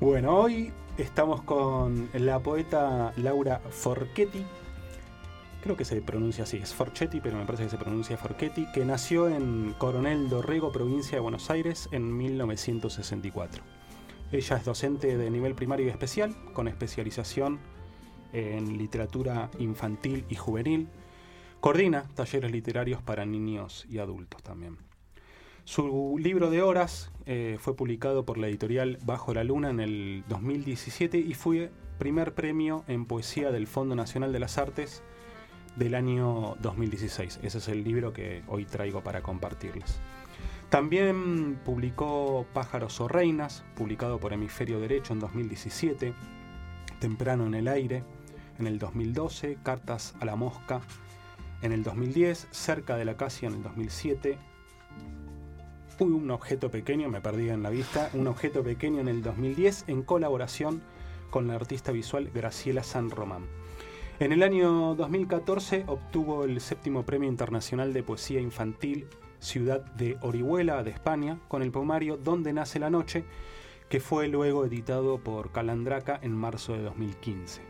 Bueno, hoy estamos con la poeta Laura Forchetti. Creo que se pronuncia así, es Forchetti, pero me parece que se pronuncia Forchetti, que nació en Coronel Dorrego, provincia de Buenos Aires, en 1964. Ella es docente de nivel primario y especial, con especialización en literatura infantil y juvenil. Coordina talleres literarios para niños y adultos también. Su libro de horas eh, fue publicado por la editorial Bajo la Luna en el 2017 y fue primer premio en poesía del Fondo Nacional de las Artes del año 2016. Ese es el libro que hoy traigo para compartirles. También publicó Pájaros o Reinas, publicado por Hemisferio Derecho en 2017, Temprano en el Aire en el 2012, Cartas a la Mosca en el 2010, Cerca de la Acacia en el 2007, un objeto pequeño, me perdí en la vista, un objeto pequeño en el 2010 en colaboración con la artista visual Graciela San Román. En el año 2014 obtuvo el séptimo Premio Internacional de Poesía Infantil Ciudad de Orihuela de España con el poemario Donde nace la noche, que fue luego editado por Calandraca en marzo de 2015.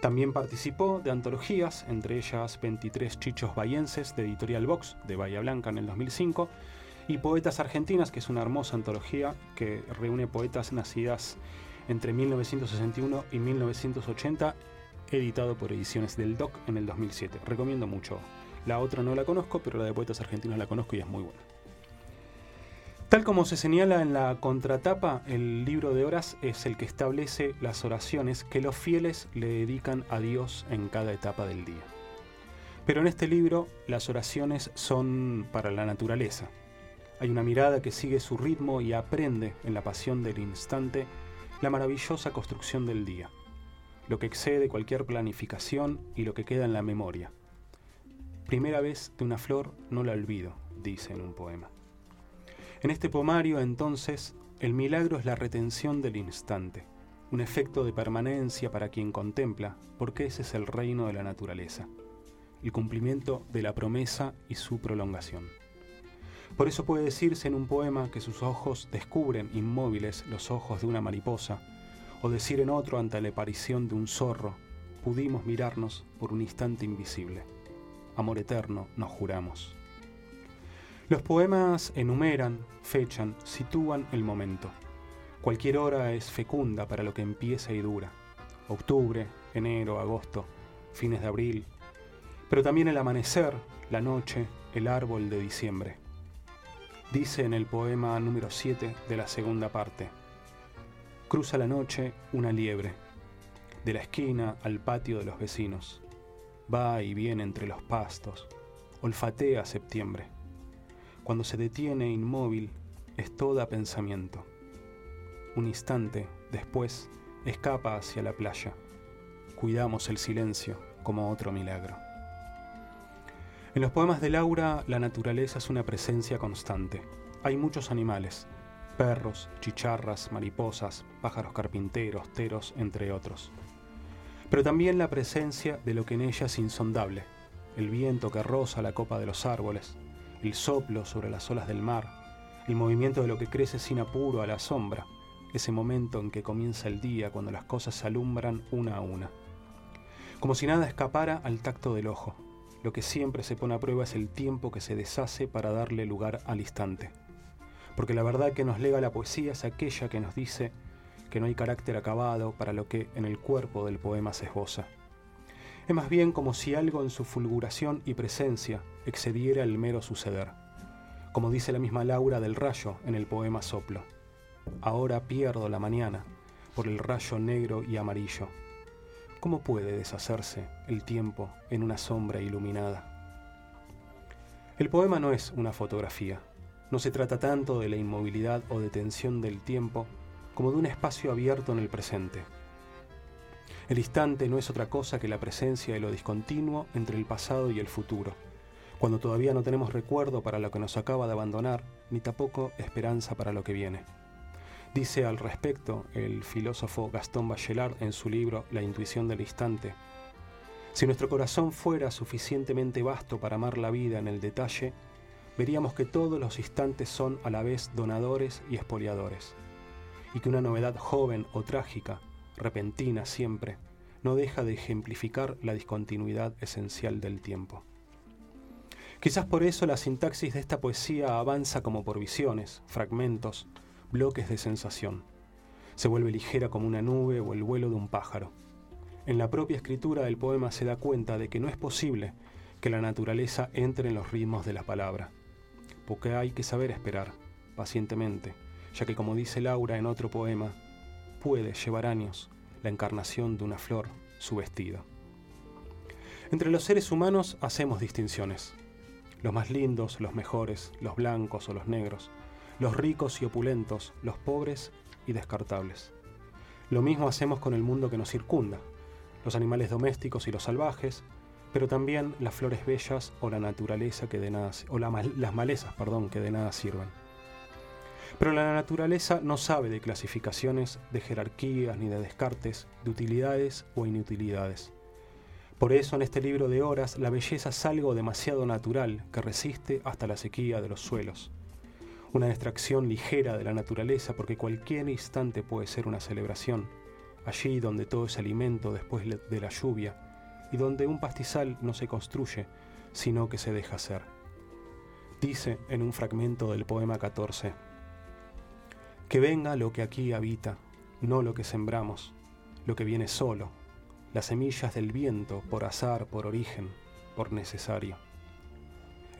También participó de antologías, entre ellas 23 Chichos Bayenses de Editorial Vox de Bahía Blanca en el 2005 y Poetas Argentinas, que es una hermosa antología que reúne poetas nacidas entre 1961 y 1980, editado por Ediciones del DOC en el 2007. Recomiendo mucho. La otra no la conozco, pero la de Poetas Argentinos la conozco y es muy buena. Tal como se señala en la contratapa, el libro de horas es el que establece las oraciones que los fieles le dedican a Dios en cada etapa del día. Pero en este libro las oraciones son para la naturaleza, hay una mirada que sigue su ritmo y aprende en la pasión del instante la maravillosa construcción del día, lo que excede cualquier planificación y lo que queda en la memoria. Primera vez de una flor no la olvido, dice en un poema. En este poemario, entonces, el milagro es la retención del instante, un efecto de permanencia para quien contempla, porque ese es el reino de la naturaleza, el cumplimiento de la promesa y su prolongación. Por eso puede decirse en un poema que sus ojos descubren inmóviles los ojos de una mariposa, o decir en otro ante la aparición de un zorro, pudimos mirarnos por un instante invisible. Amor eterno nos juramos. Los poemas enumeran, fechan, sitúan el momento. Cualquier hora es fecunda para lo que empieza y dura. Octubre, enero, agosto, fines de abril, pero también el amanecer, la noche, el árbol de diciembre. Dice en el poema número 7 de la segunda parte, Cruza la noche una liebre, de la esquina al patio de los vecinos, va y viene entre los pastos, olfatea septiembre. Cuando se detiene inmóvil, es toda pensamiento. Un instante después, escapa hacia la playa. Cuidamos el silencio como otro milagro. En los poemas de Laura, la naturaleza es una presencia constante. Hay muchos animales, perros, chicharras, mariposas, pájaros carpinteros, teros, entre otros. Pero también la presencia de lo que en ella es insondable, el viento que roza la copa de los árboles, el soplo sobre las olas del mar, el movimiento de lo que crece sin apuro a la sombra, ese momento en que comienza el día cuando las cosas se alumbran una a una. Como si nada escapara al tacto del ojo, lo que siempre se pone a prueba es el tiempo que se deshace para darle lugar al instante. Porque la verdad que nos lega la poesía es aquella que nos dice que no hay carácter acabado para lo que en el cuerpo del poema se esboza. Es más bien como si algo en su fulguración y presencia excediera el mero suceder. Como dice la misma Laura del rayo en el poema Soplo. Ahora pierdo la mañana por el rayo negro y amarillo ¿Cómo puede deshacerse el tiempo en una sombra iluminada? El poema no es una fotografía. No se trata tanto de la inmovilidad o detención del tiempo como de un espacio abierto en el presente. El instante no es otra cosa que la presencia de lo discontinuo entre el pasado y el futuro, cuando todavía no tenemos recuerdo para lo que nos acaba de abandonar, ni tampoco esperanza para lo que viene. Dice al respecto el filósofo Gastón Bachelard en su libro La intuición del instante. Si nuestro corazón fuera suficientemente vasto para amar la vida en el detalle, veríamos que todos los instantes son a la vez donadores y expoliadores. y que una novedad joven o trágica, repentina siempre, no deja de ejemplificar la discontinuidad esencial del tiempo. Quizás por eso la sintaxis de esta poesía avanza como por visiones, fragmentos, bloques de sensación. Se vuelve ligera como una nube o el vuelo de un pájaro. En la propia escritura del poema se da cuenta de que no es posible que la naturaleza entre en los ritmos de la palabra, porque hay que saber esperar, pacientemente, ya que como dice Laura en otro poema, puede llevar años la encarnación de una flor, su vestido. Entre los seres humanos hacemos distinciones. Los más lindos, los mejores, los blancos o los negros, los ricos y opulentos, los pobres y descartables. Lo mismo hacemos con el mundo que nos circunda, los animales domésticos y los salvajes, pero también las flores bellas o la naturaleza que de nada o las malezas, perdón, que de nada sirven. Pero la naturaleza no sabe de clasificaciones, de jerarquías ni de descartes, de utilidades o inutilidades. Por eso en este libro de horas la belleza es algo demasiado natural que resiste hasta la sequía de los suelos. Una distracción ligera de la naturaleza porque cualquier instante puede ser una celebración, allí donde todo es alimento después de la lluvia y donde un pastizal no se construye, sino que se deja ser. Dice en un fragmento del poema 14, que venga lo que aquí habita, no lo que sembramos, lo que viene solo, las semillas del viento, por azar, por origen, por necesario.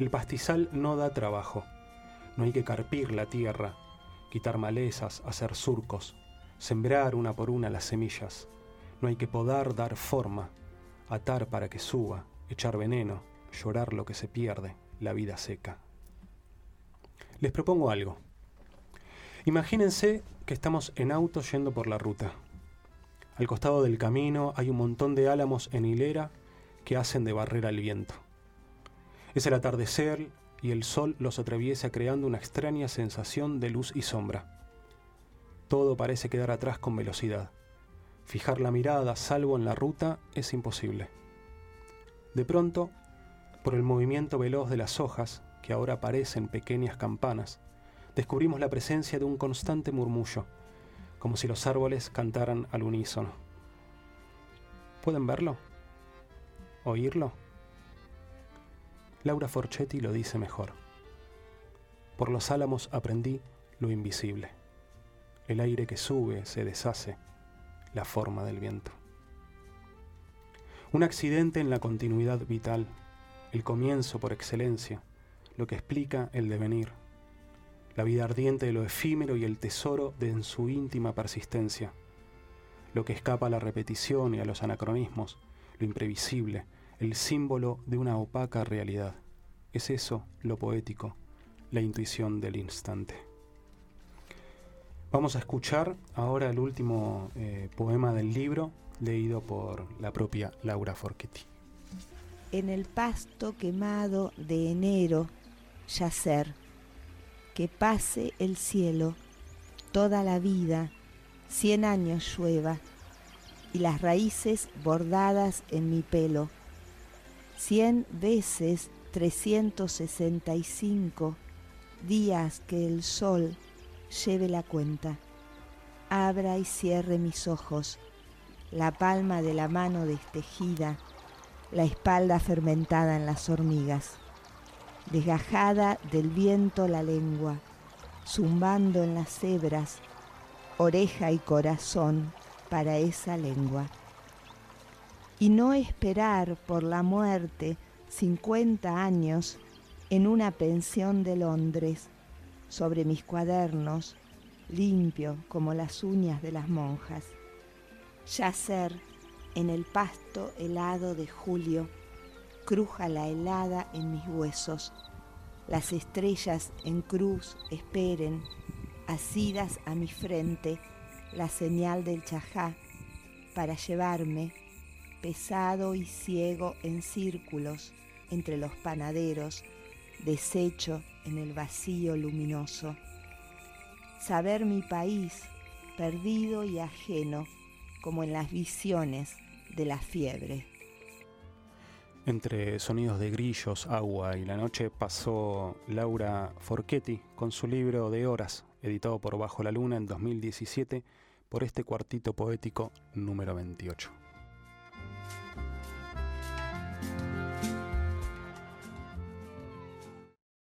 El pastizal no da trabajo, no hay que carpir la tierra, quitar malezas, hacer surcos, sembrar una por una las semillas, no hay que podar, dar forma, atar para que suba, echar veneno, llorar lo que se pierde, la vida seca. Les propongo algo. Imagínense que estamos en auto yendo por la ruta. Al costado del camino hay un montón de álamos en hilera que hacen de barrera al viento. Es el atardecer y el sol los atraviesa creando una extraña sensación de luz y sombra. Todo parece quedar atrás con velocidad. Fijar la mirada, salvo en la ruta, es imposible. De pronto, por el movimiento veloz de las hojas, que ahora parecen pequeñas campanas, descubrimos la presencia de un constante murmullo, como si los árboles cantaran al unísono. ¿Pueden verlo? ¿Oírlo? Laura Forchetti lo dice mejor. Por los álamos aprendí lo invisible, el aire que sube, se deshace, la forma del viento. Un accidente en la continuidad vital, el comienzo por excelencia, lo que explica el devenir, la vida ardiente de lo efímero y el tesoro de en su íntima persistencia, lo que escapa a la repetición y a los anacronismos, lo imprevisible, el símbolo de una opaca realidad. Es eso lo poético, la intuición del instante. Vamos a escuchar ahora el último eh, poema del libro, leído por la propia Laura Forchetti. En el pasto quemado de enero, yacer que pase el cielo, toda la vida, cien años llueva, y las raíces bordadas en mi pelo, cien veces 365 días que el sol lleve la cuenta. Abra y cierre mis ojos, la palma de la mano destejida, la espalda fermentada en las hormigas desgajada del viento la lengua, zumbando en las hebras, oreja y corazón para esa lengua. Y no esperar por la muerte cincuenta años en una pensión de Londres, sobre mis cuadernos, limpio como las uñas de las monjas. Yacer en el pasto helado de julio, cruja la helada en mis huesos. Las estrellas en cruz esperen, asidas a mi frente, la señal del chajá para llevarme, pesado y ciego en círculos entre los panaderos, deshecho en el vacío luminoso. Saber mi país, perdido y ajeno, como en las visiones de la fiebre. Entre sonidos de grillos, agua y la noche pasó Laura Forchetti con su libro de horas, editado por Bajo la Luna en 2017 por este cuartito poético número 28.